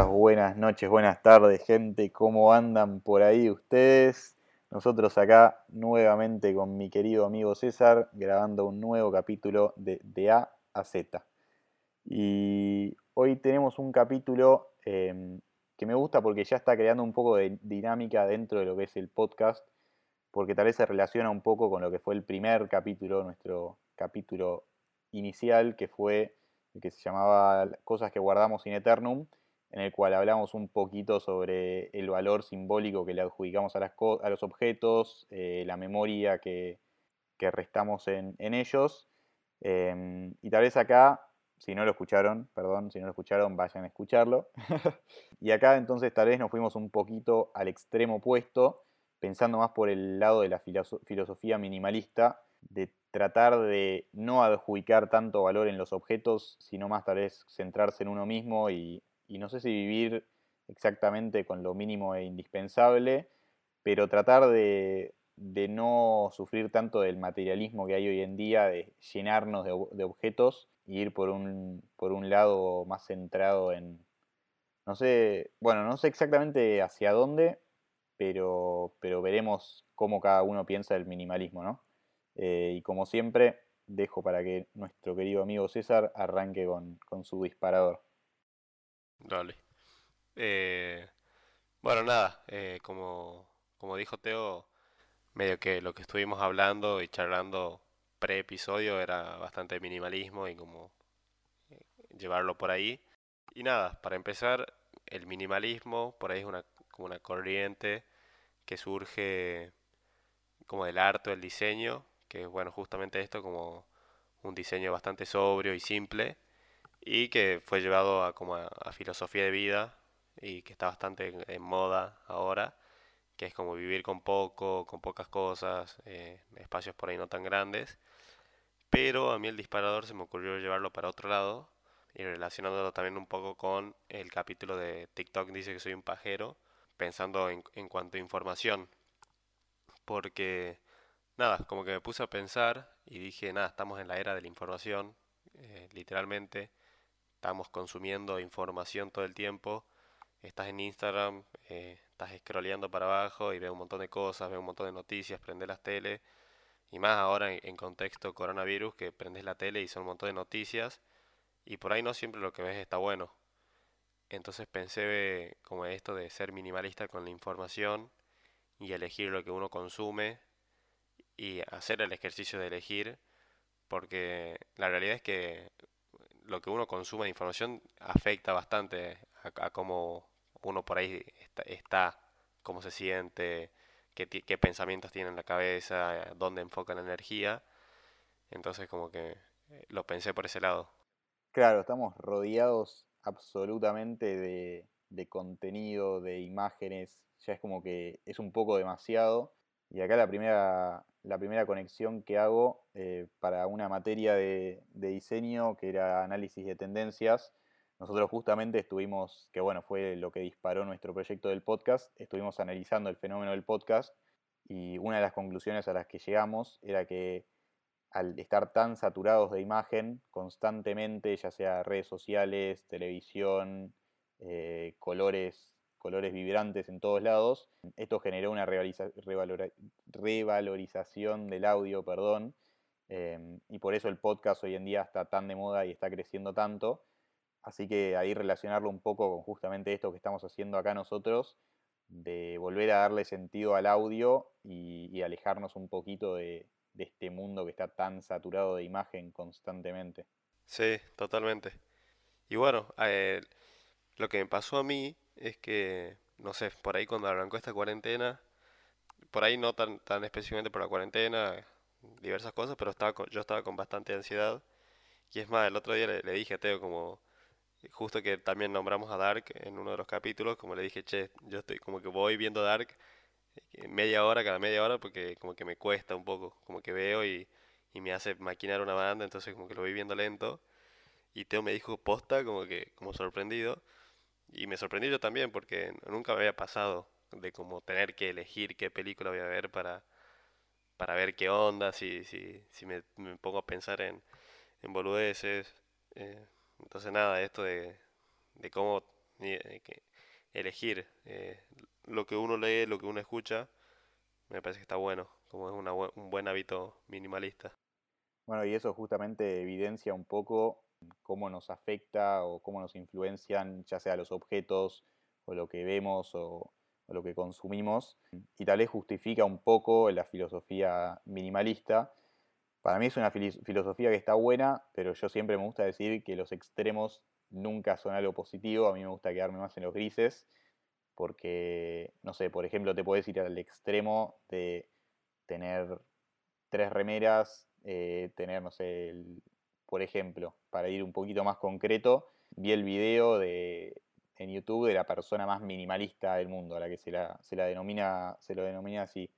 buenas noches, buenas tardes, gente. ¿Cómo andan por ahí ustedes? Nosotros acá nuevamente con mi querido amigo César grabando un nuevo capítulo de, de A a Z. Y hoy tenemos un capítulo em, que me gusta porque ya está creando un poco de dinámica dentro de lo que es el podcast, porque tal vez se relaciona un poco con lo que fue el primer capítulo, nuestro capítulo inicial, que fue que se llamaba Cosas que guardamos in eternum, en el cual hablamos un poquito sobre el valor simbólico que le adjudicamos a, los objetos, eh, la memoria que, restamos en, ellos. Em, y tal vez acá, si no lo escucharon, perdón, si no lo escucharon, vayan a escucharlo. y acá entonces tal vez nos fuimos un poquito al extremo opuesto, pensando más por el lado de la filosofía minimalista, de tratar de no adjudicar tanto valor en los objetos, sino más tal vez centrarse en uno mismo y, no sé si vivir exactamente con lo mínimo e indispensable, pero tratar de, no sufrir tanto del materialismo que hay hoy en día, de llenarnos de, objetos e ir por un, por un lado más centrado en, no sé, bueno, no sé exactamente hacia dónde, pero, pero veremos cómo cada uno piensa del minimalismo, ¿no? Eh, y como siempre, dejo para que nuestro querido amigo César arranque con, su disparador. Dale. Eh, bueno, nada, eh, como, como dijo Teo, medio que lo que estuvimos hablando y charlando pre-episodio era bastante minimalismo y como llevarlo por ahí. Y nada, para empezar, el minimalismo por ahí es una, como una corriente que surge como del arte, del diseño, que bueno, justamente esto como un diseño bastante sobrio y simple y que fue llevado a como a, filosofía de vida y que está bastante en, moda ahora, que es como vivir con poco, con pocas cosas, eh, espacios por ahí no tan grandes. Pero a mí el disparador se me ocurrió llevarlo para otro lado y relacionándolo también un poco con el capítulo de TikTok dice que soy un pajero, pensando en, en cuanto a información. Porque nada, como que me puse a pensar y dije, nada, estamos en la era de la información, eh, literalmente, estamos consumiendo información todo el tiempo, estás en Instagram, eh, estás scrolleando para abajo y ves un montón de cosas, ves un montón de noticias, prendes las tele, y más ahora en, contexto coronavirus, que prendes la tele y son un montón de noticias, y por ahí no siempre lo que ves está bueno. Entonces pensé como esto de ser minimalista con la información y elegir lo que uno consume y hacer el ejercicio de elegir, porque la realidad es que lo que uno consume de información afecta bastante a, cómo uno por ahí está, cómo se siente, qué, pensamientos tiene en la cabeza, dónde enfoca la energía. Entonces como que eh, lo pensé por ese lado. Claro, estamos rodeados absolutamente de, de contenido, de imágenes, ya es como que es un poco demasiado. Y acá la primera, la primera conexión que hago eh, para una materia de, diseño que era análisis de tendencias. Nosotros justamente estuvimos, que bueno, fue lo que disparó nuestro proyecto del podcast, estuvimos analizando el fenómeno del podcast y una de las conclusiones a las que llegamos era que al estar tan saturados de imagen constantemente, ya sea redes sociales, televisión, eh, colores colores vibrantes en todos lados. Esto generó una revalorización del audio, perdón, em, y por eso el podcast hoy en día está tan de moda y está creciendo tanto. Así que ahí relacionarlo un poco con justamente esto que estamos haciendo acá nosotros, de volver a darle sentido al audio y, alejarnos un poquito de, este mundo que está tan saturado de imagen constantemente. Sí, totalmente. Y bueno, eh, lo que me pasó a mí es que, no sé, por ahí cuando arrancó esta cuarentena, por ahí no tan, tan específicamente por la cuarentena, diversas cosas, pero estaba yo estaba con bastante ansiedad. Y es más, el otro día le, dije a Teo como, justo que también nombramos a Dark en uno de los capítulos, como le dije, che, yo estoy como que voy viendo Dark eh, media hora, cada media hora, porque como que me cuesta un poco, como que veo y, y me hace maquinar una banda, entonces como que lo voy viendo lento. Y Teo me dijo posta, como que, como sorprendido. Y me sorprendí yo también porque nunca me había pasado de como tener que elegir qué película voy a ver para, para ver qué onda, si, si, si me, pongo a pensar en, en boludeces. Eh, entonces nada, esto de, de cómo que elegir eh, lo que uno lee, lo que uno escucha, me parece que está bueno, como es una, un buen hábito minimalista. Bueno, y eso justamente evidencia un poco cómo nos afecta o cómo nos influencian, ya sea los objetos o lo que vemos o, lo que consumimos, y tal vez justifica un poco la filosofía minimalista. Para mí es una filosofía que está buena, pero yo siempre me gusta decir que los extremos nunca son algo positivo, a mí me gusta quedarme más en los grises, porque, no sé, por ejemplo, te puedes ir al extremo de tener tres remeras, eh, tener, no sé, por ejemplo, para ir un poquito más concreto, vi el video de, en YouTube de la persona más minimalista del mundo, a la que se la, se la denomina, se lo denomina así.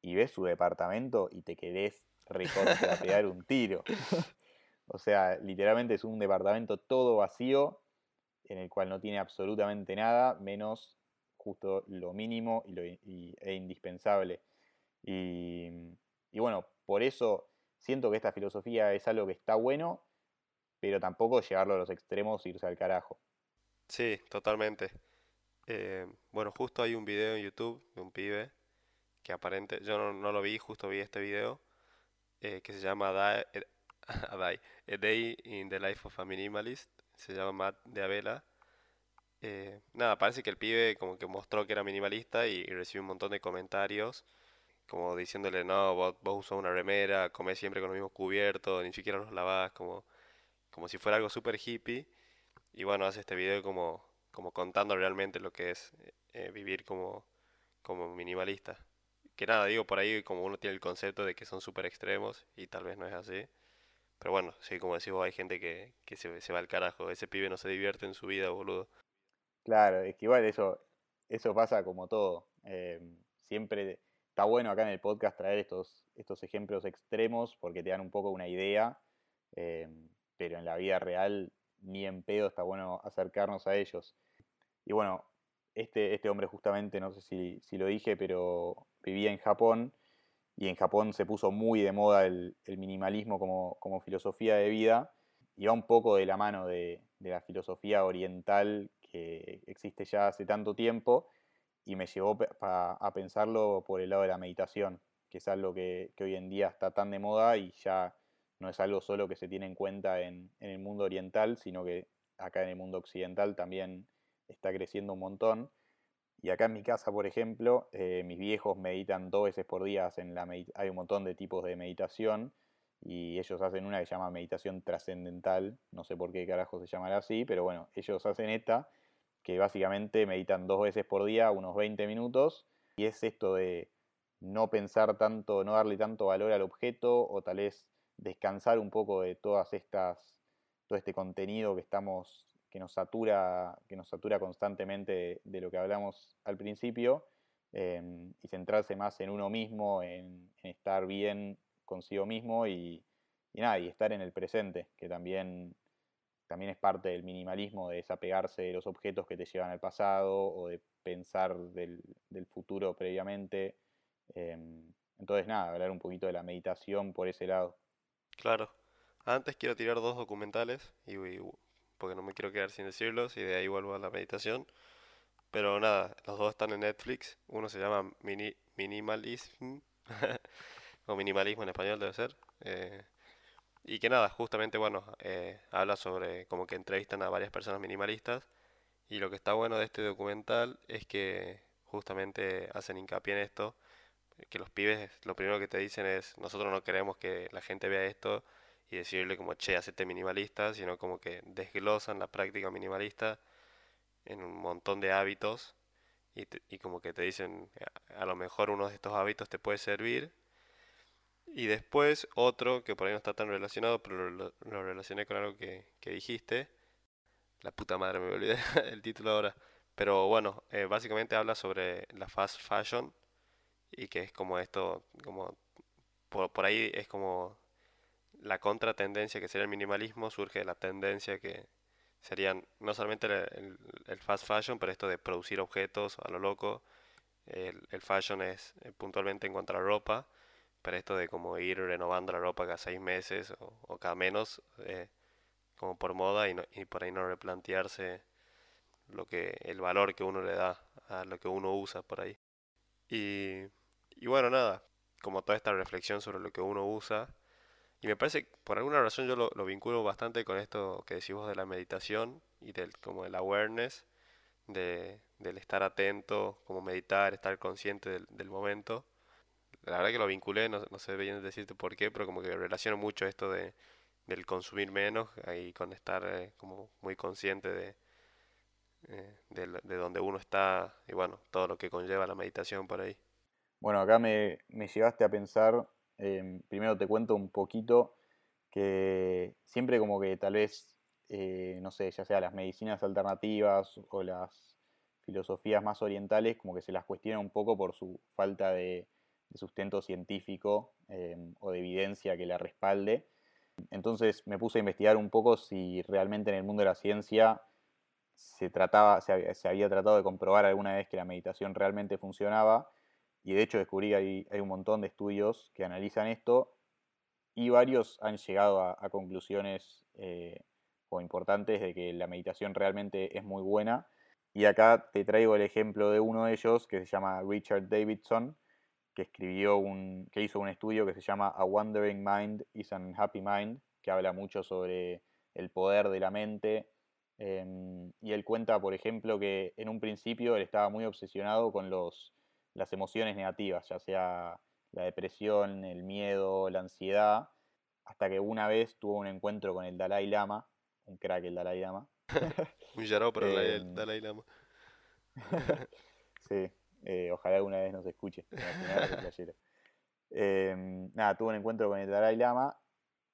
Y ves su departamento y te querés recorte a pegar un tiro. o sea, literalmente es un departamento todo vacío, en el cual no tiene absolutamente nada, menos justo lo mínimo y lo, e indispensable. Y, y bueno, por eso siento que esta filosofía es algo que está bueno, pero tampoco llevarlo a los extremos e irse al carajo. Sí, totalmente. Eh, bueno, justo hay un video en YouTube de un pibe que aparente, yo no, lo vi, justo vi este video, eh, que se llama a, Day in the Life of a Minimalist, se llama Matt de Avela. Eh, nada, parece que el pibe como que mostró que era minimalista y, recibió un montón de comentarios como diciéndole, no, vos, vos usas una remera, comés siempre con los mismos cubiertos, ni siquiera los lavás, como, como si fuera algo súper hippie. Y bueno, hace este video como, como contando realmente lo que es eh, eh, vivir como, como minimalista. Que nada, digo por ahí como uno tiene el concepto de que son súper extremos y tal vez no es así. Pero bueno, sí, como decís vos, hay gente que, que se, va al carajo. Ese pibe no se divierte en su vida, boludo. Claro, es que igual eso, eso pasa como todo. Eh, siempre está bueno acá en el podcast traer estos, estos ejemplos extremos porque te dan un poco una idea, pero en la vida real ni en pedo está bueno acercarnos a ellos. Y bueno, este, este hombre justamente, no sé si, lo dije, pero vivía en Japón y en Japón se puso muy de moda el, minimalismo como, como, filosofía de vida y va un poco de la mano de la filosofía oriental que existe ya hace tanto tiempo y me llevó a pensarlo por el lado de la meditación, que es algo que, hoy en día está tan de moda y ya no es algo solo que se tiene en cuenta en, el mundo oriental, sino que acá en el mundo occidental también está creciendo un montón. Y acá en mi casa, por ejemplo, eh, mis viejos meditan dos veces por día, en la hay un montón de tipos de meditación y ellos hacen una que se llama meditación trascendental, no sé por qué carajo se llamará así, pero bueno, ellos hacen esta que básicamente meditan dos veces por día, unos 20 minutos, y es esto de no pensar tanto, no darle tanto valor al objeto, o tal vez descansar un poco de todas estas, todo este contenido que estamos, que nos satura, que nos satura constantemente de, lo que hablamos al principio, em, y centrarse más en uno mismo, en, estar bien consigo mismo y, nada, y estar en el presente, que también también es parte del minimalismo de desapegarse de los objetos que te llevan al pasado o de pensar del, futuro previamente. Em, entonces, nada, hablar un poquito de la meditación por ese lado. Claro. Antes quiero tirar dos documentales, y, porque no me quiero quedar sin decirlos, y de ahí vuelvo a la meditación. Pero nada, los dos están en Netflix. Uno se llama Mini, Minimalism, o Minimalismo en español debe ser. Eh, y que nada, justamente, bueno, eh, habla sobre como que entrevistan a varias personas minimalistas. Y lo que está bueno de este documental es que justamente hacen hincapié en esto, que los pibes lo primero que te dicen es, nosotros no queremos que la gente vea esto y decirle como, che, hacete minimalista, sino como que desglosan la práctica minimalista en un montón de hábitos y, y como que te dicen, a lo mejor uno de estos hábitos te puede servir y después otro que por ahí no está tan relacionado, pero lo, relacioné con algo que, dijiste. La puta madre, me olvidé el título ahora. Pero bueno, eh, básicamente habla sobre la fast fashion y que es como esto, como por, por ahí es como la contratendencia que sería el minimalismo surge de la tendencia que serían no solamente el, fast fashion, pero esto de producir objetos a lo loco. El, fashion es eh, puntualmente en cuanto a la ropa pero esto de como ir renovando la ropa cada seis meses o, cada menos, eh, como por moda y, y, por ahí no replantearse lo que, el valor que uno le da a lo que uno usa por ahí. Y, y bueno, nada, como toda esta reflexión sobre lo que uno usa. Y me parece, por alguna razón yo lo, lo vinculo bastante con esto que decimos de la meditación y del como el awareness, de, del estar atento, como meditar, estar consciente del, del momento. La verdad que lo vinculé, no, no sé bien decirte por qué, pero como que relaciono mucho esto de, del consumir menos y con estar eh, como muy consciente de, eh, de, de, donde uno está y bueno, todo lo que conlleva la meditación por ahí. Bueno, acá me, me llevaste a pensar, eh, primero te cuento un poquito que siempre como que tal vez, eh, no sé, ya sea las medicinas alternativas o las filosofías más orientales, como que se las cuestiona un poco por su falta de, de sustento científico eh, o de evidencia que la respalde. Entonces me puse a investigar un poco si realmente en el mundo de la ciencia se, trataba, se, había, se había tratado de comprobar alguna vez que la meditación realmente funcionaba. Y de hecho descubrí que hay, hay un montón de estudios que analizan esto y varios han llegado a, conclusiones eh, o importantes de que la meditación realmente es muy buena. Y acá te traigo el ejemplo de uno de ellos que se llama Richard Davidson, que escribió un, que hizo un estudio que se llama A Wandering Mind is an Happy Mind, que habla mucho sobre el poder de la mente. Eh, y él cuenta, por ejemplo, que en un principio él estaba muy obsesionado con los, las emociones negativas, ya sea la depresión, el miedo, la ansiedad, hasta que una vez tuvo un encuentro con el Dalai Lama, un crack el Dalai Lama. un yarao para eh, el Dalai Lama. sí, eh, ojalá alguna vez nos escuche. eh, nada, tuvo un encuentro con el Dalai Lama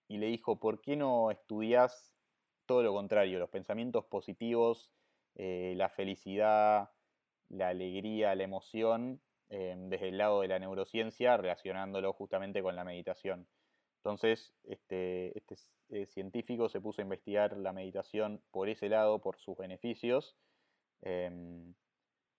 y le dijo, ¿por qué no estudias todo lo contrario, los pensamientos positivos, eh, la felicidad, la alegría, la emoción, eh, desde el lado de la neurociencia, relacionándolo justamente con la meditación? Entonces, este, este eh, científico se puso a investigar la meditación por ese lado, por sus beneficios. Eh,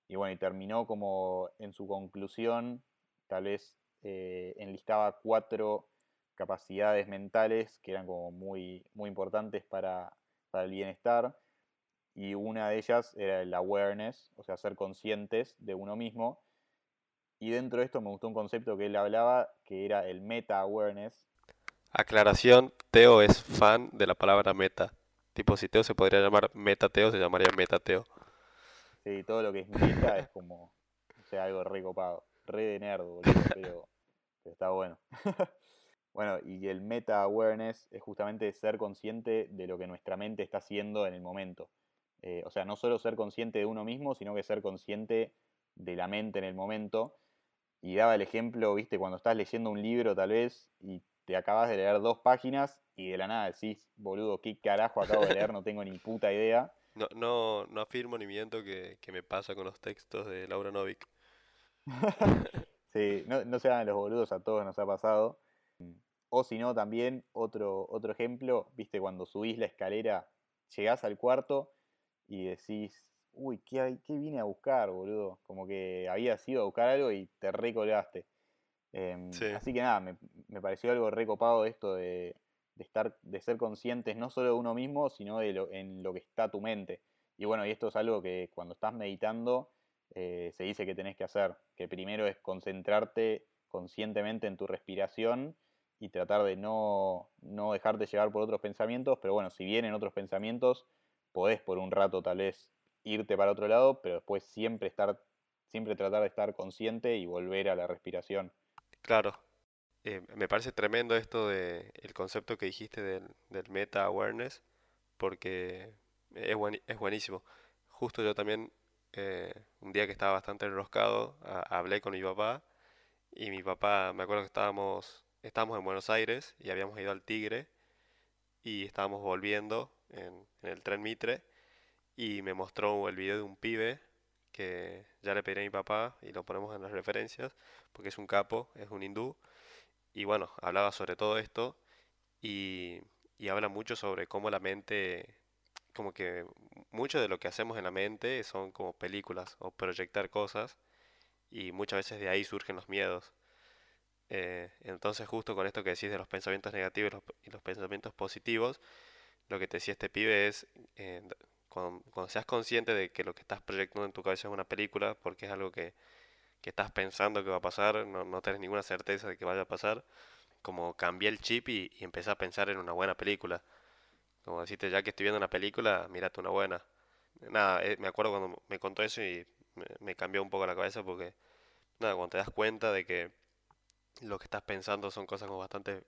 y bueno, y terminó como en su conclusión, tal vez enlistaba cuatro capacidades mentales que eran como muy, muy importantes para, para, el bienestar. Y una de ellas era el awareness, o sea, ser conscientes de uno mismo. Y dentro de esto me gustó un concepto que él hablaba, que era el meta-awareness. Aclaración, Teo es fan de la palabra meta. Tipo, si Teo se podría llamar metateo, se llamaría metateo. Sí, todo lo que es meta es como, o sea, algo re copado, re de nerd, boludo, pero, pero está bueno. bueno, y el meta awareness es justamente ser consciente de lo que nuestra mente está haciendo en el momento. Eh, o sea, no solo ser consciente de uno mismo, sino que ser consciente de la mente en el momento. Y daba el ejemplo, viste, cuando estás leyendo un libro tal vez y te acabas de leer dos páginas y de la nada decís, boludo, ¿qué carajo acabo de leer? No tengo ni puta idea. No, no, no afirmo ni miento que, que me pasa con los textos de Laura Novik. sí, no, no se hagan los boludos, a todos nos ha pasado. O si no, también otro, otro ejemplo, viste, cuando subís la escalera, llegás al cuarto y decís, uy, ¿qué, hay, qué vine a buscar, boludo? Como que habías ido a buscar algo y te recolgaste. Eh, sí. Así que nada, me, me, pareció algo recopado esto de, de, estar, de ser conscientes no solo de uno mismo, sino de lo, en lo que está tu mente. Y bueno, y esto es algo que cuando estás meditando eh, se dice que tenés que hacer, que primero es concentrarte conscientemente en tu respiración y tratar de no, no dejarte llevar por otros pensamientos, pero bueno, si vienen otros pensamientos, podés por un rato tal vez irte para otro lado, pero después siempre estar, siempre tratar de estar consciente y volver a la respiración. Claro, eh, me parece tremendo esto de el concepto que dijiste del, del meta awareness, porque es, buen, es buenísimo. Justo yo también, eh, un día que estaba bastante enroscado, hablé con mi papá y mi papá, me acuerdo que estábamos, estábamos en Buenos Aires y habíamos ido al Tigre y estábamos volviendo en, en el tren Mitre y me mostró el video de un pibe que ya le pedí a mi papá y lo ponemos en las referencias porque es un capo, es un hindú y bueno, hablaba sobre todo esto y, y, habla mucho sobre cómo la mente, como que mucho de lo que hacemos en la mente son como películas o proyectar cosas y muchas veces de ahí surgen los miedos. Eh, entonces justo con esto que decís de los pensamientos negativos y los, pensamientos positivos, lo que te decía este pibe es, eh, cuando, seas consciente de que lo que estás proyectando en tu cabeza es una película, porque es algo que, que estás pensando que va a pasar, no, no tienes ninguna certeza de que vaya a pasar, como cambié el chip y, y empecé a pensar en una buena película. Como decirte, ya que estoy viendo una película, mírate una buena. Nada, eh, me acuerdo cuando me contó eso y me, me cambió un poco la cabeza porque, nada, cuando te das cuenta de que lo que estás pensando son cosas como bastante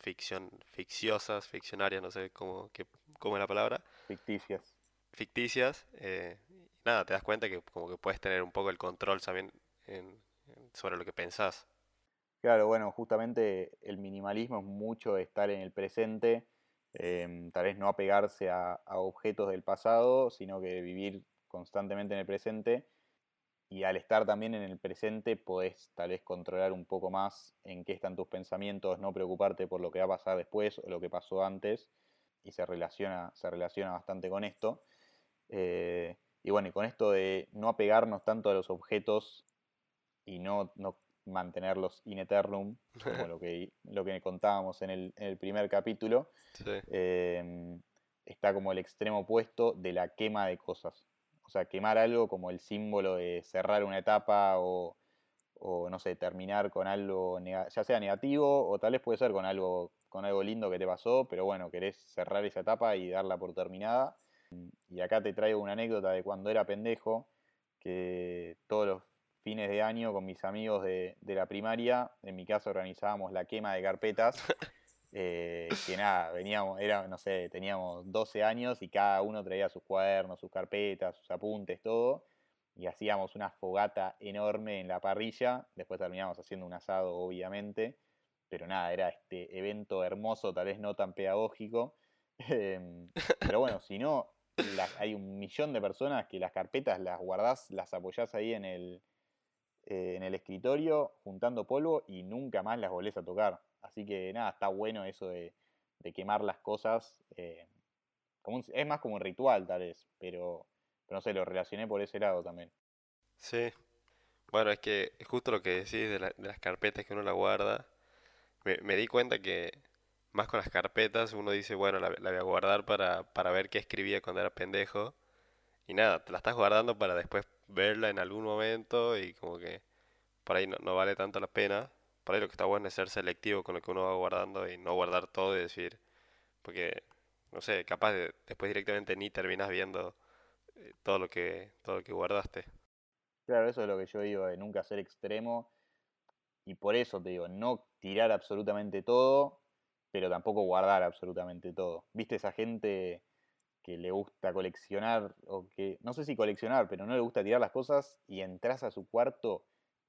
ficción, ficciosas, ficcionarias, no sé cómo, qué, cómo es la palabra, Ficticias. ficticias, eh, nada, te das cuenta que como que puedes tener un poco el control también en- en- sobre lo que pensás. Claro, bueno, justamente el minimalismo es mucho estar en el presente, em, tal vez no apegarse a, a objetos del pasado, sino que vivir constantemente en el presente. Y al estar también en el presente, podés tal vez controlar un poco más en qué están tus pensamientos, no preocuparte por lo que va a pasar después o lo que pasó antes. Y se relaciona, se relaciona bastante con esto. Eh, y bueno, y con esto de no apegarnos tanto a los objetos y no, no mantenerlos in eternum, como lo que, lo que contábamos en el, en el primer capítulo, Sí, eh, está como el extremo opuesto de la quema de cosas. O sea, quemar algo como el símbolo de cerrar una etapa o, no sé, terminar con algo, ya sea negativo o tal vez puede ser con algo, con algo lindo que te pasó, pero bueno, querés cerrar esa etapa y darla por terminada. Y acá te traigo una anécdota de cuando era pendejo, que todos los fines de año con mis amigos de, de la primaria, en mi casa organizábamos la quema de carpetas. eh, que nada, veníamos, era, no sé, teníamos 12 años y cada uno traía sus cuadernos, sus carpetas, sus apuntes, todo. Y hacíamos una fogata enorme en la parrilla. Después terminamos haciendo un asado, obviamente. Pero nada, era este evento hermoso, tal vez no tan pedagógico. Em, pero bueno, si no, hay un millón de personas que las carpetas las guardás, las apoyás ahí en el, eh, en el escritorio juntando polvo y nunca más las volvés a tocar. Así que nada, está bueno eso de, quemar las cosas. eh, es más como un ritual tal vez, pero, no sé, lo relacioné por ese lado también. sí. Bueno, es que es justo lo que decís de, la- de las carpetas que uno la guarda. Me, di cuenta que más con las carpetas uno dice, bueno, la, voy a guardar para, para ver qué escribía cuando era pendejo. Y nada, te la estás guardando para después verla en algún momento y como que por ahí no vale tanto la pena. Por ahí lo que está bueno es ser selectivo con lo que uno va guardando y no guardar todo y decir, porque, no sé, capaz de, después directamente ni terminas viendo eh, todo lo que, todo lo que guardaste. Claro, eso es lo que yo digo, de nunca ser extremo. Y por eso te digo, no tirar absolutamente todo, pero tampoco guardar absolutamente todo. ¿Viste esa gente que le gusta coleccionar, o que, no sé si coleccionar, pero no le gusta tirar las cosas y entras a su cuarto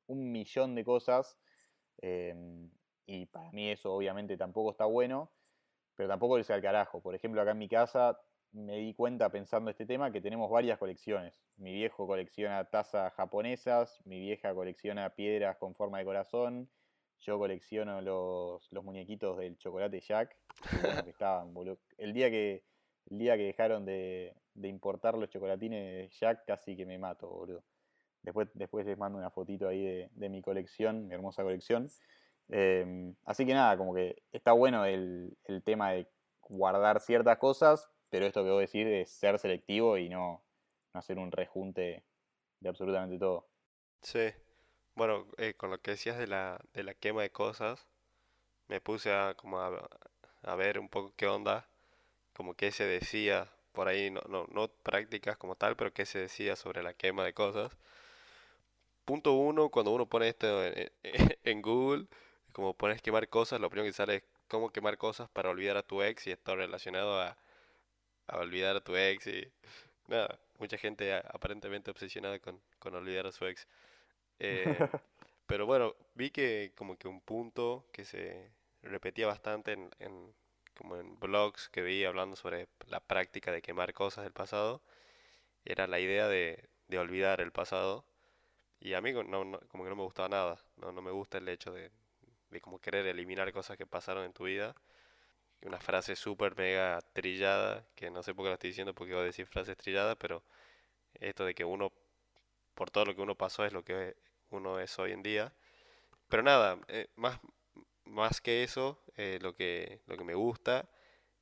un millón de cosas? Em, y para mí eso obviamente tampoco está bueno, pero tampoco irse al carajo. Por ejemplo, acá en mi casa me di cuenta pensando este tema que tenemos varias colecciones. Mi viejo colecciona tazas japonesas, mi vieja colecciona piedras con forma de corazón, yo colecciono los, los muñequitos del chocolate Jack, bueno que estaban. El día que, el día que dejaron de, de importar los chocolatines Jack casi que me mato, boludo. Después, después les mando una fotito ahí de, de mi colección, mi hermosa colección. Eh, así que nada, como que está bueno el, el tema de guardar ciertas cosas, pero esto que vos decís de ser selectivo y no, no hacer un rejunte de absolutamente todo. Sí, bueno, eh, con lo que decías de la, de la quema de cosas, me puse a, como a, a ver un poco qué onda, como qué se decía por ahí, no, no, no prácticas como tal, pero qué se decía sobre la quema de cosas. Punto uno, cuando uno pone esto en, Google, como pones quemar cosas, lo primero que sale es cómo quemar cosas para olvidar a tu ex y está relacionado a, a olvidar a tu ex y nada, mucha gente aparentemente obsesionada con, con olvidar a su ex. Eh, pero bueno, vi que como que un punto que se repetía bastante en, en- como en blogs que vi hablando sobre la práctica de quemar cosas del pasado, era la idea de, de olvidar el pasado. Y a mí no, como que no me gustaba nada, no, no me gusta el hecho de, de como querer eliminar cosas que pasaron en tu vida. Una frase súper mega trillada, que no sé por qué la estoy diciendo porque voy a decir frases trilladas, pero esto de que uno, por todo lo que uno pasó, es lo que uno es hoy en día. Pero nada, eh, más, más que eso, eh, lo que, lo que me gusta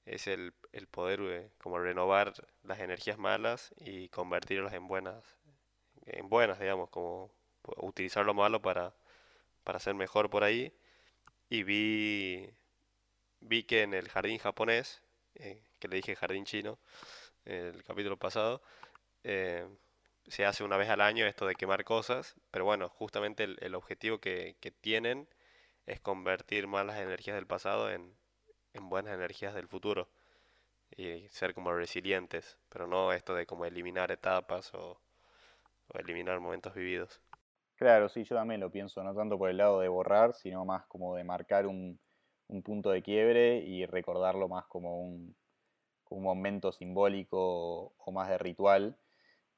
es el, el poder eh, como renovar las energías malas y convertirlas en buenas, en buenas, digamos, como utilizar lo malo para, para ser mejor por ahí. Y vi, vi que en el jardín japonés, eh, que le dije jardín chino, el capítulo pasado, eh, se hace una vez al año esto de quemar cosas, pero bueno, justamente el, objetivo que, que tienen es convertir malas energías del pasado en, en buenas energías del futuro y ser como resilientes, pero no esto de como eliminar etapas o, o eliminar momentos vividos. Claro, sí, yo también lo pienso, no tanto por el lado de borrar, sino más como de marcar un, un punto de quiebre y recordarlo más como un, como un momento simbólico o, o más de ritual.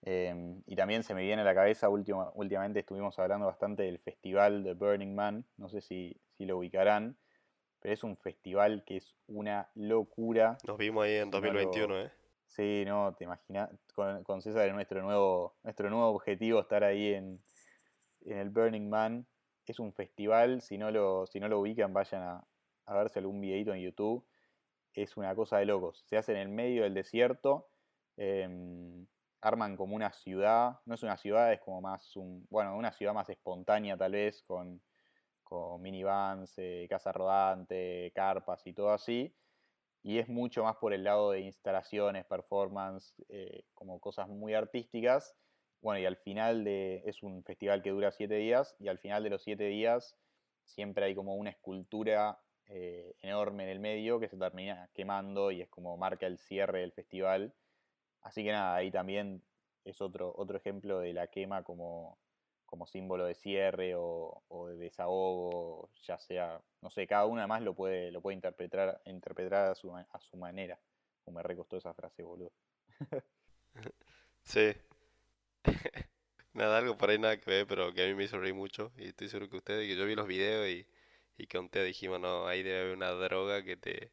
Eh, y también se me viene a la cabeza, última, últimamente estuvimos hablando bastante del festival de Burning Man, no sé si, si lo ubicarán, pero es un festival que es una locura. Nos vimos ahí en Si no 2021, lo... ¿eh? Sí, no, te imaginas, con, con César es nuestro nuevo, nuestro nuevo objetivo estar ahí en, en el Burning Man. Es un festival, si no lo, si no lo ubican, vayan a, a verse algún videito en YouTube. Es una cosa de locos. Se hace en el medio del desierto. em, arman como una ciudad. No es una ciudad, es como más un. Bueno, una ciudad más espontánea tal vez, con, con minivans, eh, casa rodante, carpas y todo así. Y es mucho más por el lado de instalaciones, performance, eh, como cosas muy artísticas. Bueno, y al final de, es un festival que dura siete días, y al final de los siete días siempre hay como una escultura eh, enorme en el medio que se termina quemando y es como marca el cierre del festival. Así que nada, ahí también es otro, otro ejemplo de la quema como, como símbolo de cierre o, o de desahogo, ya sea, no sé, cada uno además lo puede, lo puede interpretar, interpretar a su, a su manera. Como me recostó esa frase, boludo. Sí. Nada, algo por ahí nada que ver, pero que a mí me hizo reír mucho. Y estoy seguro que ustedes, que yo vi los videos y, y con ustedes dijimos, no, ahí debe haber una droga que te...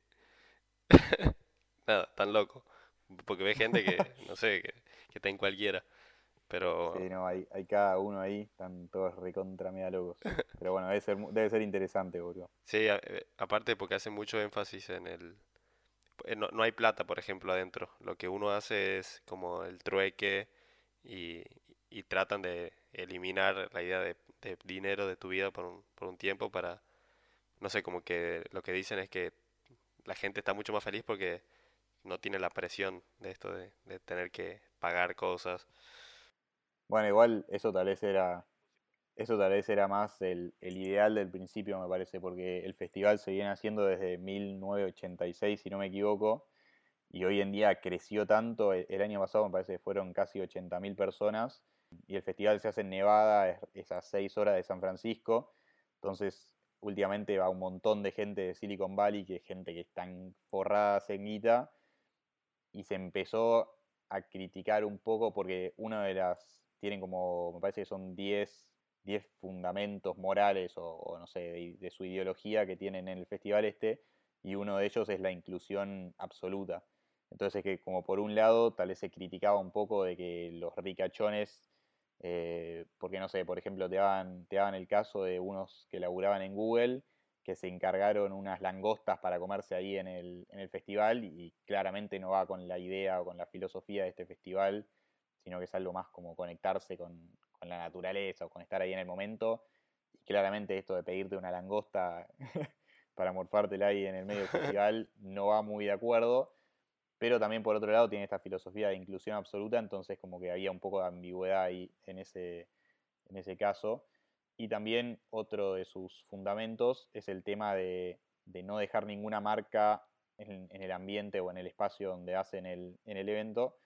Nada, tan loco. Porque ve gente que, no sé, que, que está en cualquiera. Pero Sí, no, hay, hay cada uno ahí, están todos recontra mega locos. Pero bueno, debe ser, debe ser interesante, boludo. sí, a- eh, aparte porque hace mucho énfasis en el... eh, No, no hay plata, por ejemplo, adentro. Lo que uno hace es como el trueque y, y tratan de eliminar la idea de, de dinero de tu vida por un, por un tiempo para, no sé, como que lo que dicen es que la gente está mucho más feliz porque no tiene la presión de esto de, de tener que pagar cosas. Bueno, igual eso tal vez era, eso tal vez era más el, el ideal del principio, me parece, porque el festival se viene haciendo desde 1986, si no me equivoco, y hoy en día creció tanto, el, el año pasado me parece que fueron casi 80.000 personas, y el festival se hace en Nevada, es, es a 6 horas de San Francisco, entonces últimamente va un montón de gente de Silicon Valley, que es gente que están forradas en guita, y se empezó a criticar un poco porque una de las, tienen como, me parece que son 10, 10 fundamentos morales o, no sé, de, su ideología que tienen en el festival este, y uno de ellos es la inclusión absoluta. Entonces que como por un lado tal vez se criticaba un poco de que los ricachones, eh, porque no sé, por ejemplo, te daban, te daban el caso de unos que laburaban en Google que se encargaron unas langostas para comerse ahí en el, en el festival y claramente no va con la idea o con la filosofía de este festival, sino que es algo más como conectarse con, con la naturaleza o con estar ahí en el momento. Y claramente esto de pedirte una langosta para morfártela ahí en el medio del festival no va muy de acuerdo, pero también por otro lado tiene esta filosofía de inclusión absoluta, entonces como que había un poco de ambigüedad ahí en ese, en ese caso. Y también otro de sus fundamentos es el tema de, de no dejar ninguna marca en, en, el ambiente o en el espacio donde hacen el, en el evento.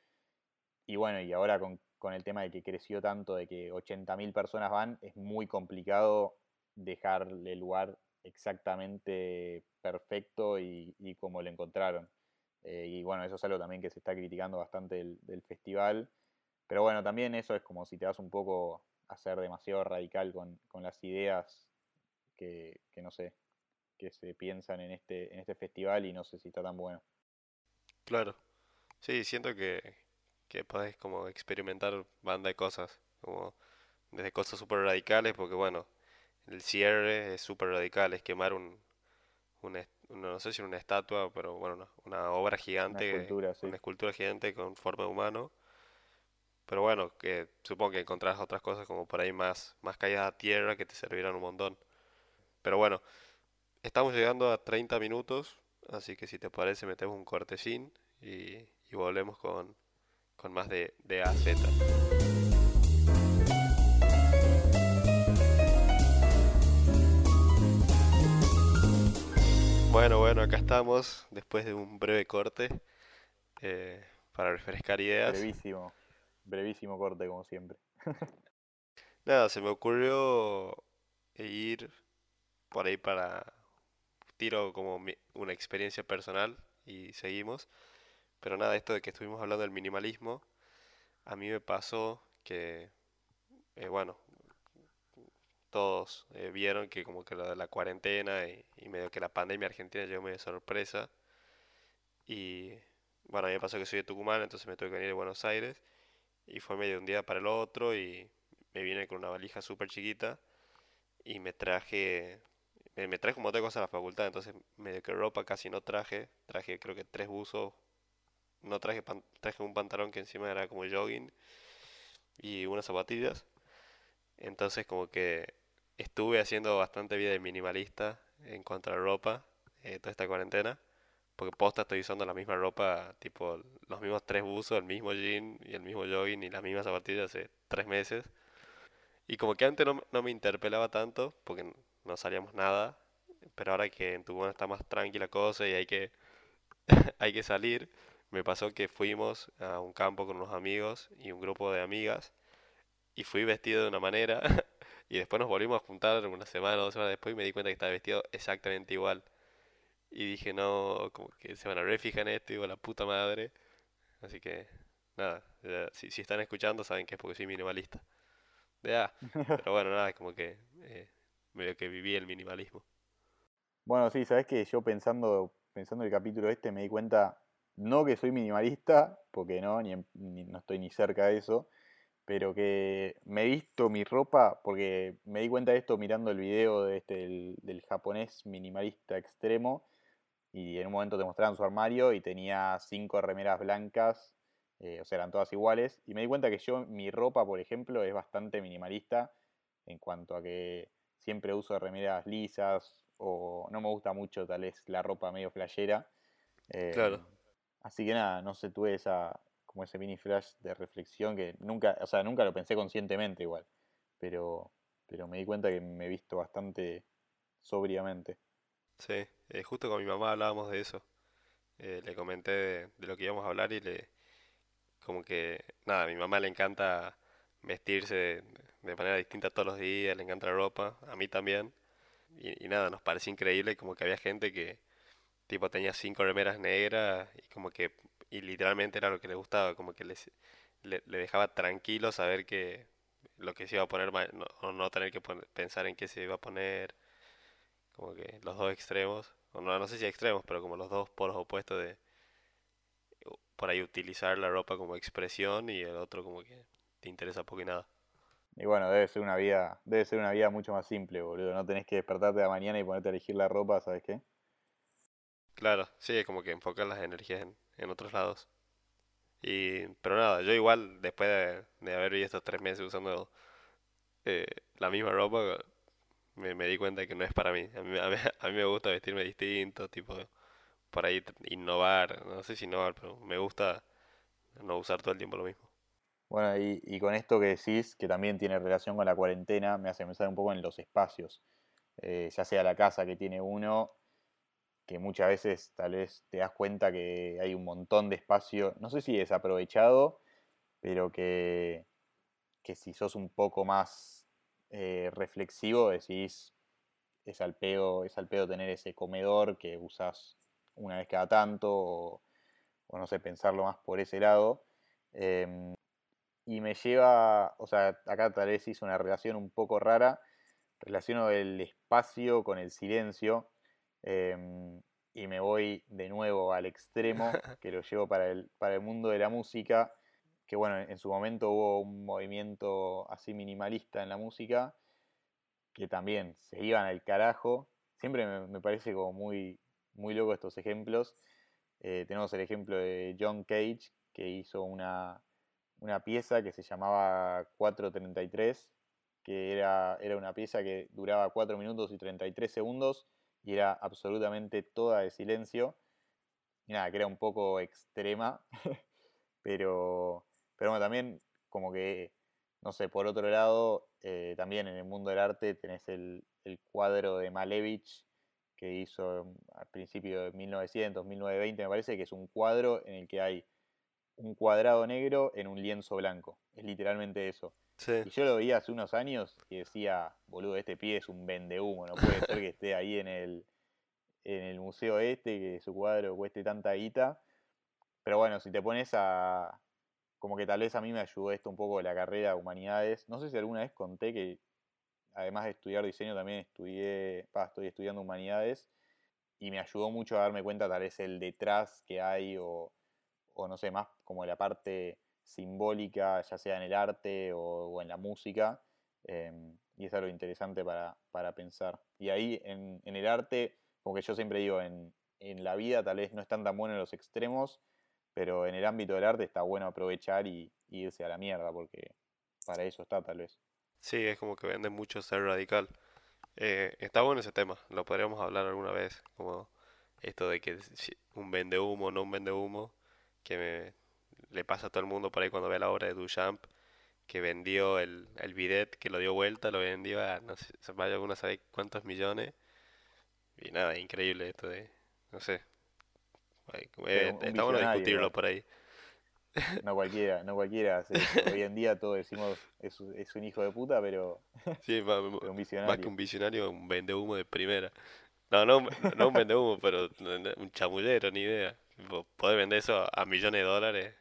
Y bueno, y ahora con, con el tema de que creció tanto, de que 80.000 personas van, es muy complicado dejarle el lugar exactamente perfecto y, y como lo encontraron. Eh, y bueno, eso es algo también que se está criticando bastante del, festival. Pero bueno, también eso es como si te das un poco a ser demasiado radical con, con las ideas que, que, no sé, que se piensan en este, en este festival y no sé si está tan bueno. Claro. Sí, siento que, que podés como experimentar banda de cosas, como desde cosas súper radicales, porque bueno, el cierre es súper radical, es quemar un, un, no sé si una estatua, pero bueno, una, obra gigante, una escultura, sí. una escultura gigante con forma de humano. Pero bueno, que supongo que encontrarás otras cosas como por ahí más, más caídas a tierra que te servirán un montón. Pero bueno, estamos llegando a 30 minutos, así que si te parece metemos un cortecín y, y volvemos con, con más de, de A a Z. Bueno, bueno, acá estamos después de un breve corte eh, para refrescar ideas. Brevísimo, brevísimo corte como siempre. Nada, se me ocurrió ir por ahí para tiro como una experiencia personal y seguimos. Pero nada, esto de que estuvimos hablando del minimalismo, a mí me pasó que, eh, bueno, todos eh, vieron que como que de la cuarentena y, medio que la pandemia argentina llegó medio sorpresa. Y bueno, a mí me pasó que soy de Tucumán, entonces me tuve que venir de Buenos Aires. Y fue medio un día para el otro y me vine con una valija súper chiquita y me traje, me, traje montón de cosas a la facultad, entonces medio que ropa casi no traje. Traje creo que tres buzos, no traje, traje un pantalón que encima era como jogging y unas zapatillas. Entonces como que estuve haciendo bastante vida de minimalista en cuanto a la ropa eh, toda esta cuarentena. Porque posta estoy usando la misma ropa, tipo los mismos tres buzos, el mismo jean y el mismo jogging y las mismas zapatillas hace tres meses. Y como que antes no, no me interpelaba tanto, porque no salíamos nada, pero ahora que en Tucumán está más tranquila cosa y hay que, hay que salir, me pasó que fuimos a un campo con unos amigos y un grupo de amigas y fui vestido de una manera y después nos volvimos a juntar una semana o dos semanas después y me di cuenta que estaba vestido exactamente igual. Y dije, no, como que se van a refijar en esto, digo, la puta madre. Así que, nada, si, si están escuchando saben que es porque soy minimalista. De Pero bueno, nada, como que eh, medio que viví el minimalismo. Bueno, sí, sabes que yo pensando, pensando el capítulo este me di cuenta, no que soy minimalista, porque no, ni, ni no estoy ni cerca de eso, pero que me he visto mi ropa, porque me di cuenta de esto mirando el video de este, del, japonés minimalista extremo, y en un momento te mostraron su armario y tenía cinco remeras blancas, eh, o sea, eran todas iguales, y me di cuenta que yo, mi ropa, por ejemplo, es bastante minimalista en cuanto a que siempre uso remeras lisas, o no me gusta mucho tal vez la ropa medio flayera. claro. Así que nada, no sé, tuve esa, como ese mini flash de reflexión que nunca, o sea, nunca lo pensé conscientemente igual, pero, pero me di cuenta que me he visto bastante sobriamente. Sí, eh, justo con mi mamá hablábamos de eso. Eh, le comenté de, lo que íbamos a hablar y le, como que, nada, a mi mamá le encanta vestirse de, manera distinta todos los días, le encanta la ropa, a mí también. Y, y, nada, nos parece increíble como que había gente que tipo tenía cinco remeras negras y como que y literalmente era lo que le gustaba, como que les, le, dejaba tranquilo saber que lo que se iba a poner, o no tener que pensar en qué se iba a poner, como que los dos extremos, o no, no sé si extremos, pero como los dos polos opuestos de por ahí utilizar la ropa como expresión y el otro como que te interesa poco y nada. Y bueno, debe ser una vida, debe ser una vida mucho más simple, boludo. No tenés que despertarte de la mañana y ponerte a elegir la ropa, ¿sabes qué? Claro, sí, como que enfocar las energías en, en otros lados. Y, pero nada, yo igual, después de, haber vivido estos tres meses usando eh, la misma ropa, me, me, di cuenta que no es para mí. A mí, a mí. me gusta vestirme distinto, tipo, por ahí innovar, no sé si innovar, pero me gusta no usar todo el tiempo lo mismo. Bueno, y, y con esto que decís, que también tiene relación con la cuarentena, me hace pensar un poco en los espacios. Eh, ya sea la casa que tiene uno que muchas veces tal vez te das cuenta que hay un montón de espacio, no sé si desaprovechado, pero que, que si sos un poco más eh, reflexivo decís, es al, pedo, es al tener ese comedor que usas una vez cada tanto, o, no sé, pensarlo más por ese lado. Em, y me lleva, o sea, acá tal vez hizo una relación un poco rara, relaciono el espacio con el silencio Em, y me voy de nuevo al extremo, que lo llevo para el, para el mundo de la música, que bueno, en su momento hubo un movimiento así minimalista en la música, que también se iban al carajo. Siempre me, parece como muy, muy loco estos ejemplos. Eh, tenemos el ejemplo de John Cage, que hizo una, una pieza que se llamaba 433, que era, era una pieza que duraba 4 minutos y 33 segundos y era absolutamente toda de silencio. Y nada, que era un poco extrema, pero, pero bueno, también como que, no sé, por otro lado, eh, también en el mundo del arte tenés el, cuadro de Malevich que hizo al principio de 1900, 1920, me parece, que es un cuadro en el que hay un cuadrado negro en un lienzo blanco. Es literalmente eso. Y yo lo veía hace unos años y decía, boludo, este pie es un vendehumo, no puede ser que esté ahí en el, en el museo este, que su cuadro cueste tanta guita. Pero bueno, si te pones a... Como que tal vez a mí me ayudó esto un poco la carrera de humanidades. No sé si alguna vez conté que además de estudiar diseño también estudié, estoy estudiando humanidades y me ayudó mucho a darme cuenta tal vez el detrás que hay o, o no sé, más como la parte simbólica, ya sea en el arte o, en la música. Em, y es algo interesante para, pensar. Y ahí en, el arte, como que yo siempre digo, en, la vida tal vez no están tan buenos los extremos, pero en el ámbito del arte está bueno aprovechar y, irse a la mierda, porque para eso está tal vez. Sí, es como que vende mucho ser radical. Eh, está bueno ese tema, lo podríamos hablar alguna vez, como esto de que un vende humo, no un vende humo, que me, le pasa a todo el mundo por ahí cuando ve la obra de Duchamp, que vendió el, el bidet, que lo dio vuelta, lo vendió a, no sé, vaya alguna sabe cuántos millones. Y nada, increíble esto de, no sé. está bueno discutirlo por ahí. No cualquiera, no cualquiera. Hoy en día todos decimos es, es un hijo de puta, pero, sí, más, un visionario. Más que un visionario, un vende humo de primera. No, no, no un vende humo, pero un chamullero, ni idea. Poder vender eso a millones de dólares.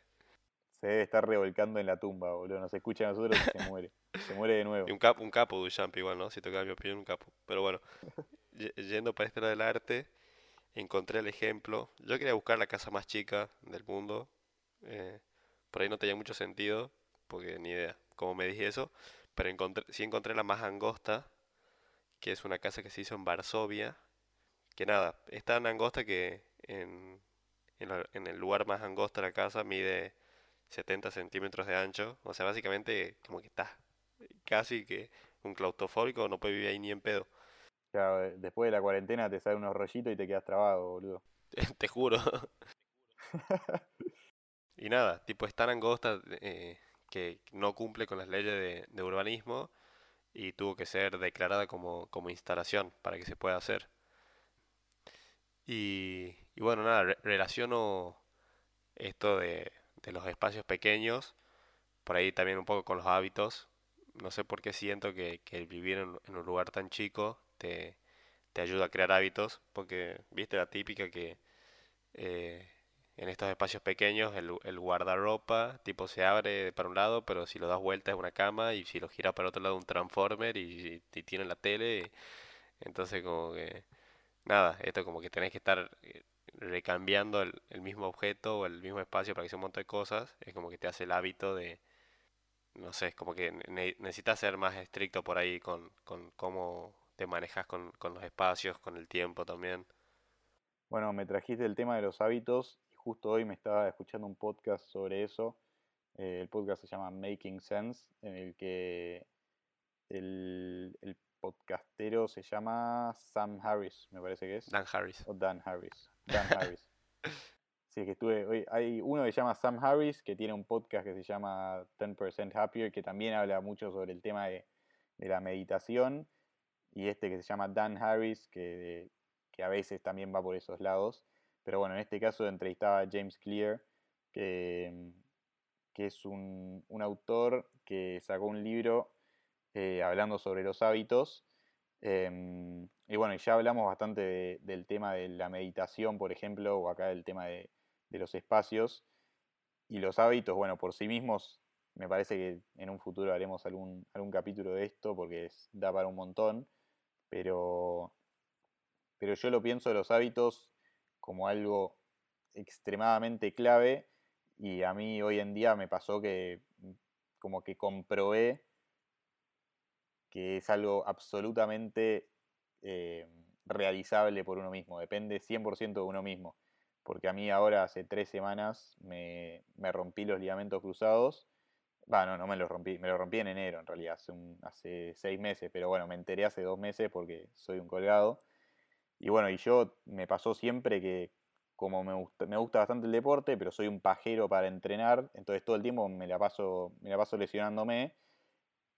Se debe estar revolcando en la tumba, boludo. No se escucha a nosotros y se muere. Se muere de nuevo. Y un, capo, un capo Duchamp igual, ¿no? Si toca mi opinión, un capo. Pero bueno, yendo para este lado del arte, encontré el ejemplo. Yo quería buscar la casa más chica del mundo. Eh, por ahí no tenía mucho sentido, porque ni idea cómo me dije eso. Pero encontré, sí encontré la más angosta, que es una casa que se hizo en Varsovia. Que nada, es tan angosta que en, en, el lugar más angosto de la casa mide 70 centímetros de ancho. O sea, básicamente como que está casi que un claustrofóbico no puede vivir ahí ni en pedo. Claro, después de la cuarentena te sale unos rollitos y te quedas trabado, boludo. te juro. y nada, tipo es tan angosta eh, que no cumple con las leyes de, urbanismo y tuvo que ser declarada como, como instalación para que se pueda hacer. Y, y bueno, nada, relaciono esto de, los espacios pequeños, por ahí también un poco con los hábitos. No sé por qué siento que, el vivir en, un lugar tan chico te, ayuda a crear hábitos, porque viste la típica que eh, en estos espacios pequeños el, el guardarropa tipo se abre para un lado, pero si lo das vuelta es una cama y si lo giras para otro lado un transformer y, y tiene la tele, entonces como que nada, esto como que tenés que estar eh, recambiando el, mismo objeto o el mismo espacio para que sea un montón de cosas, es como que te hace el hábito de, no sé, es como que necesitas ser más estricto por ahí con, con cómo te manejas con, los espacios, con el tiempo también. Bueno, me trajiste el tema de los hábitos y justo hoy me estaba escuchando un podcast sobre eso. Eh, el podcast se llama Making Sense, en el que el, el podcastero se llama Sam Harris, me parece que es. Dan Harris. O Dan Harris. Dan Harris. sí, que estuve. Hay uno que se llama Sam Harris, que tiene un podcast que se llama 10% Happier, que también habla mucho sobre el tema de, la meditación. Y este que se llama Dan Harris, que, que a veces también va por esos lados. Pero bueno, en este caso entrevistaba a James Clear, que, que es un, un autor que sacó un libro eh, hablando sobre los hábitos. Em, y bueno, ya hablamos bastante del tema de la meditación, por ejemplo, o acá del tema de, los espacios. Y los hábitos, bueno, por sí mismos, me parece que en un futuro haremos algún, algún capítulo de esto porque da para un montón. Pero, pero yo lo pienso de los hábitos como algo extremadamente clave y a mí hoy en día me pasó que como que comprobé que es algo absolutamente eh, realizable por uno mismo, depende 100% de uno mismo. Porque a mí ahora hace tres semanas me, me rompí los ligamentos cruzados. Bueno, no me los rompí, me los rompí en enero en realidad, hace, hace seis meses, pero bueno, me enteré hace dos meses porque soy un colgado. Y bueno, y yo me pasó siempre que como me gusta, me gusta bastante el deporte, pero soy un pajero para entrenar, entonces todo el tiempo me la paso, me la paso lesionándome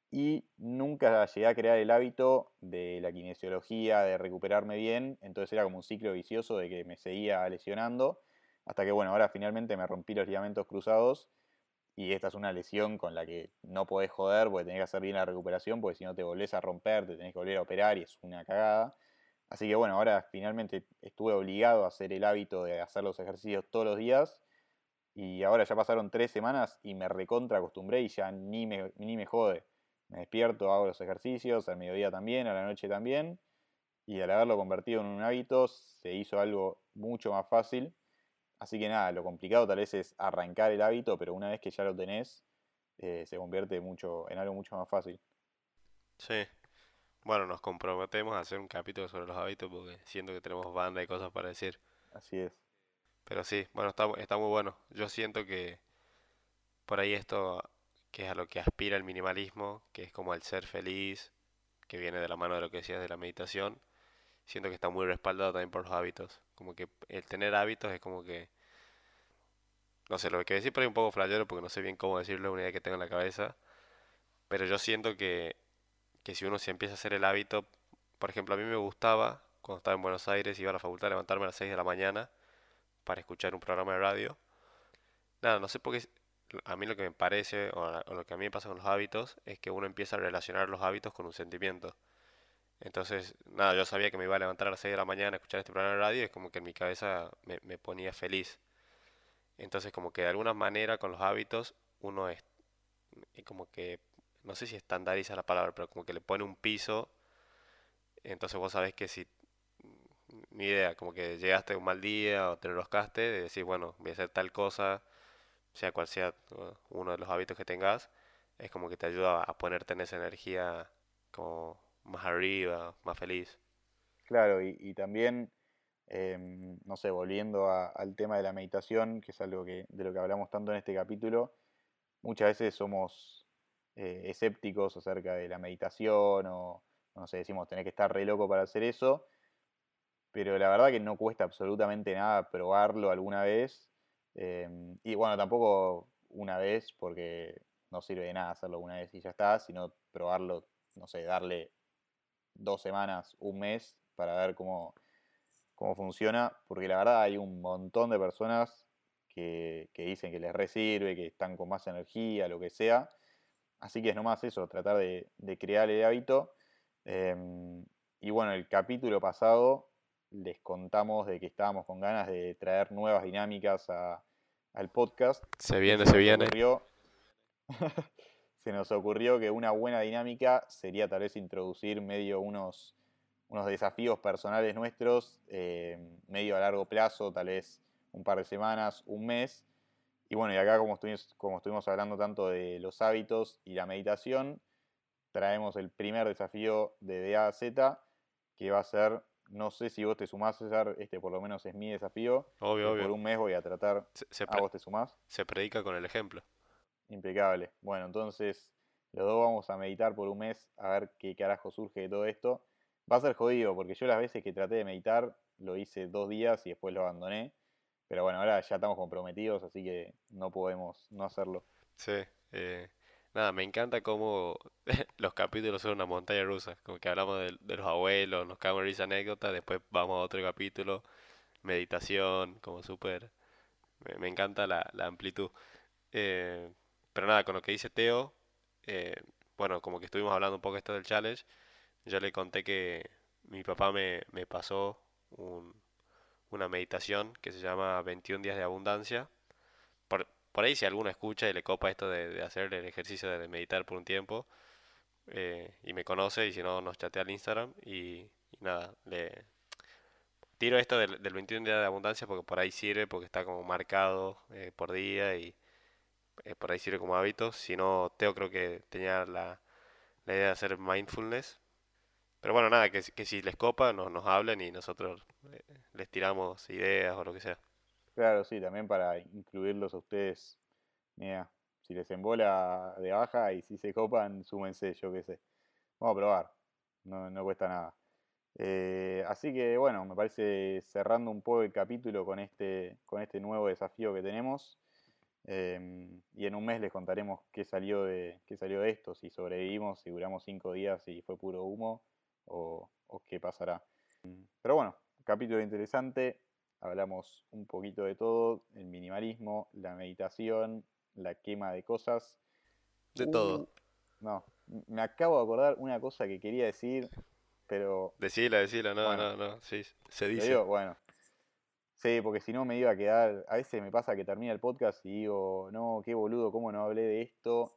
y nunca llegué a crear el hábito de la kinesiología, de recuperarme bien, entonces era como un ciclo vicioso de que me seguía lesionando, hasta que bueno, ahora finalmente me rompí los ligamentos cruzados y esta es una lesión con la que no podés joder porque tenés que hacer bien la recuperación, porque si no te volvés a romper, te tenés que volver a operar y es una cagada. Así que bueno, ahora finalmente estuve obligado a hacer el hábito de hacer los ejercicios todos los días y ahora ya pasaron tres semanas y me recontra acostumbré y ya ni me, ni me jode me despierto, hago los ejercicios, al mediodía también, a la noche también, y al haberlo convertido en un hábito se hizo algo mucho más fácil. Así que nada, lo complicado tal vez es arrancar el hábito, pero una vez que ya lo tenés, eh, se convierte mucho en algo mucho más fácil. Sí. Bueno, nos comprometemos a hacer un capítulo sobre los hábitos porque siento que tenemos banda y cosas para decir. Así es. Pero sí, bueno, está, está muy bueno. Yo siento que por ahí esto que es a lo que aspira el minimalismo, que es como el ser feliz, que viene de la mano de lo que decías de la meditación, siento que está muy respaldado también por los hábitos. Como que el tener hábitos es como que... No sé, lo que decir por ahí un poco flayero porque no sé bien cómo decirlo, una idea que tengo en la cabeza. Pero yo siento que, que si uno se empieza a hacer el hábito, por ejemplo, a mí me gustaba, cuando estaba en Buenos Aires, iba a la facultad a levantarme a las 6 de la mañana para escuchar un programa de radio. Nada, no sé por qué a mí lo que me parece, o, lo que a mí me pasa con los hábitos, es que uno empieza a relacionar los hábitos con un sentimiento. Entonces, nada, yo sabía que me iba a levantar a las 6 de la mañana a escuchar este programa de radio y es como que en mi cabeza me, me ponía feliz. Entonces, como que de alguna manera con los hábitos uno es como que, no sé si estandariza la palabra, pero como que le pone un piso. Entonces vos sabés que si, ni idea, como que llegaste un mal día o te enroscaste, de decir, bueno, voy a hacer tal cosa sea cual sea uno de los hábitos que tengas, es como que te ayuda a ponerte en esa energía como más arriba, más feliz. Claro, y, también, em, no sé, volviendo al tema de la meditación, que es algo que, de lo que hablamos tanto en este capítulo, muchas veces somos eh, escépticos acerca de la meditación o, no sé, decimos, tenés que estar re loco para hacer eso, pero la verdad que no cuesta absolutamente nada probarlo alguna vez Em, y bueno, tampoco una vez, porque no sirve de nada hacerlo una vez y ya está, sino probarlo, no sé, darle dos semanas, un mes para ver cómo, cómo funciona, porque la verdad hay un montón de personas que, dicen que les resirve, que están con más energía, lo que sea. Así que es nomás eso, tratar de, crear el hábito. Em, y bueno, el capítulo pasado les contamos de que estábamos con ganas de traer nuevas dinámicas a, al podcast. Se viene, se, viene. se nos ocurrió que una buena dinámica sería tal vez introducir medio unos, unos desafíos personales nuestros, eh, medio a largo plazo, tal vez un par de semanas, un mes. Y bueno, y acá como estuvimos, como estuvimos hablando tanto de los hábitos y la meditación, traemos el primer desafío de DA a Z, que va a ser no sé si vos te sumás, César, este por lo menos es mi desafío. Obvio, obvio. Por un mes voy a tratar. Se, ¿A vos te sumás? Se predica con el ejemplo. Impecable. Bueno, entonces los dos vamos a meditar por un mes a ver qué carajo surge de todo esto. Va a ser jodido, porque yo las veces que traté de meditar lo hice dos días y después lo abandoné. Pero bueno, ahora ya estamos comprometidos, así que no podemos no hacerlo. Sí, eh, Nada, me encanta cómo los capítulos son una montaña rusa. Como que hablamos de, los abuelos, nos cagamos risa anécdota, después vamos a otro capítulo, meditación, como súper... Me, encanta la, amplitud. Eh, pero nada, con lo que dice Teo, eh, bueno, como que estuvimos hablando un poco esto del challenge, yo le conté que mi papá me, me pasó una meditación que se llama 21 días de abundancia. Por, por ahí si alguno escucha y le copa esto de, hacer el ejercicio de meditar por un tiempo eh, y me conoce y si no nos chatea al Instagram y, nada, le tiro esto del, 21 día de abundancia porque por ahí sirve, porque está como marcado eh, por día y eh, por ahí sirve como hábito. Si no, Teo creo que tenía la, idea de hacer mindfulness Pero bueno, nada, que, si- que si les copa, nos, nos hablen y nosotros eh, les tiramos ideas o lo que sea. Claro, sí, también para incluirlos a ustedes. Mira, si les embola de baja y si se copan, súmense, yo qué sé. Vamos a probar, no, no cuesta nada. Eh, así que bueno, me parece cerrando un poco el capítulo con este, con este nuevo desafío que tenemos. Em, y en un mes les contaremos qué salió de, qué salió esto, si sobrevivimos, si duramos cinco días y fue puro humo, o qué pasará. Pero bueno, capítulo interesante. Hablamos un poquito de todo, el minimalismo, la meditación, la quema de cosas. De todo. no, me acabo de acordar una cosa que quería decir, pero Decila, decila, no, Bueno. no, no, sí, se ¿Lo dice. digo? Bueno. Sí, porque si no me iba a quedar. A veces me pasa que termina el podcast y digo, no, qué boludo, cómo no hablé de esto.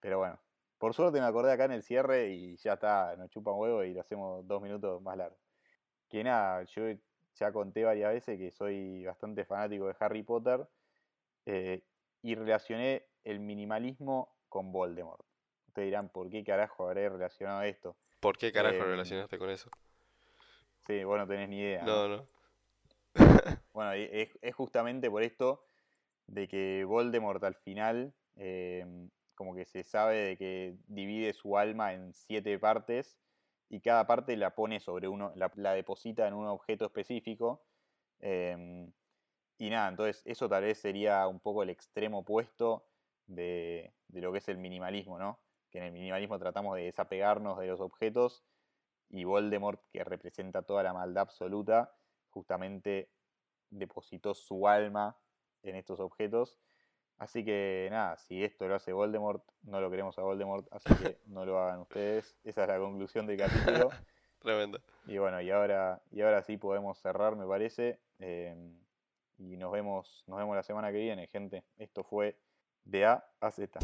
Pero bueno, por suerte me acordé acá en el cierre y ya está, nos chupan huevo y lo hacemos dos minutos más largo. Que nada, yo ya conté varias veces que soy bastante fanático de Harry Potter eh, y relacioné el minimalismo con Voldemort. Ustedes dirán, ¿por qué carajo habré relacionado esto? ¿Por qué carajo Em, relacionaste con eso? Sí, vos no tenés ni idea. ¿no? No, no. Bueno, es justamente por esto de que Voldemort al final, em, como que se sabe de que divide su alma en siete partes y cada parte la pone sobre uno, la, la deposita en un objeto específico. em, y nada, entonces eso tal vez sería un poco el extremo opuesto de, de lo que es el minimalismo, ¿no? Que en el minimalismo tratamos de desapegarnos de los objetos y Voldemort, que representa toda la maldad absoluta, justamente depositó su alma en estos objetos. Así que nada, si esto lo hace Voldemort, no lo queremos a Voldemort, así que no lo hagan ustedes. Esa es la conclusión del capítulo. Tremendo. Y bueno, y ahora, y ahora sí podemos cerrar, me parece. em, y nos vemos, nos vemos la semana que viene, gente. Esto fue de A a Z.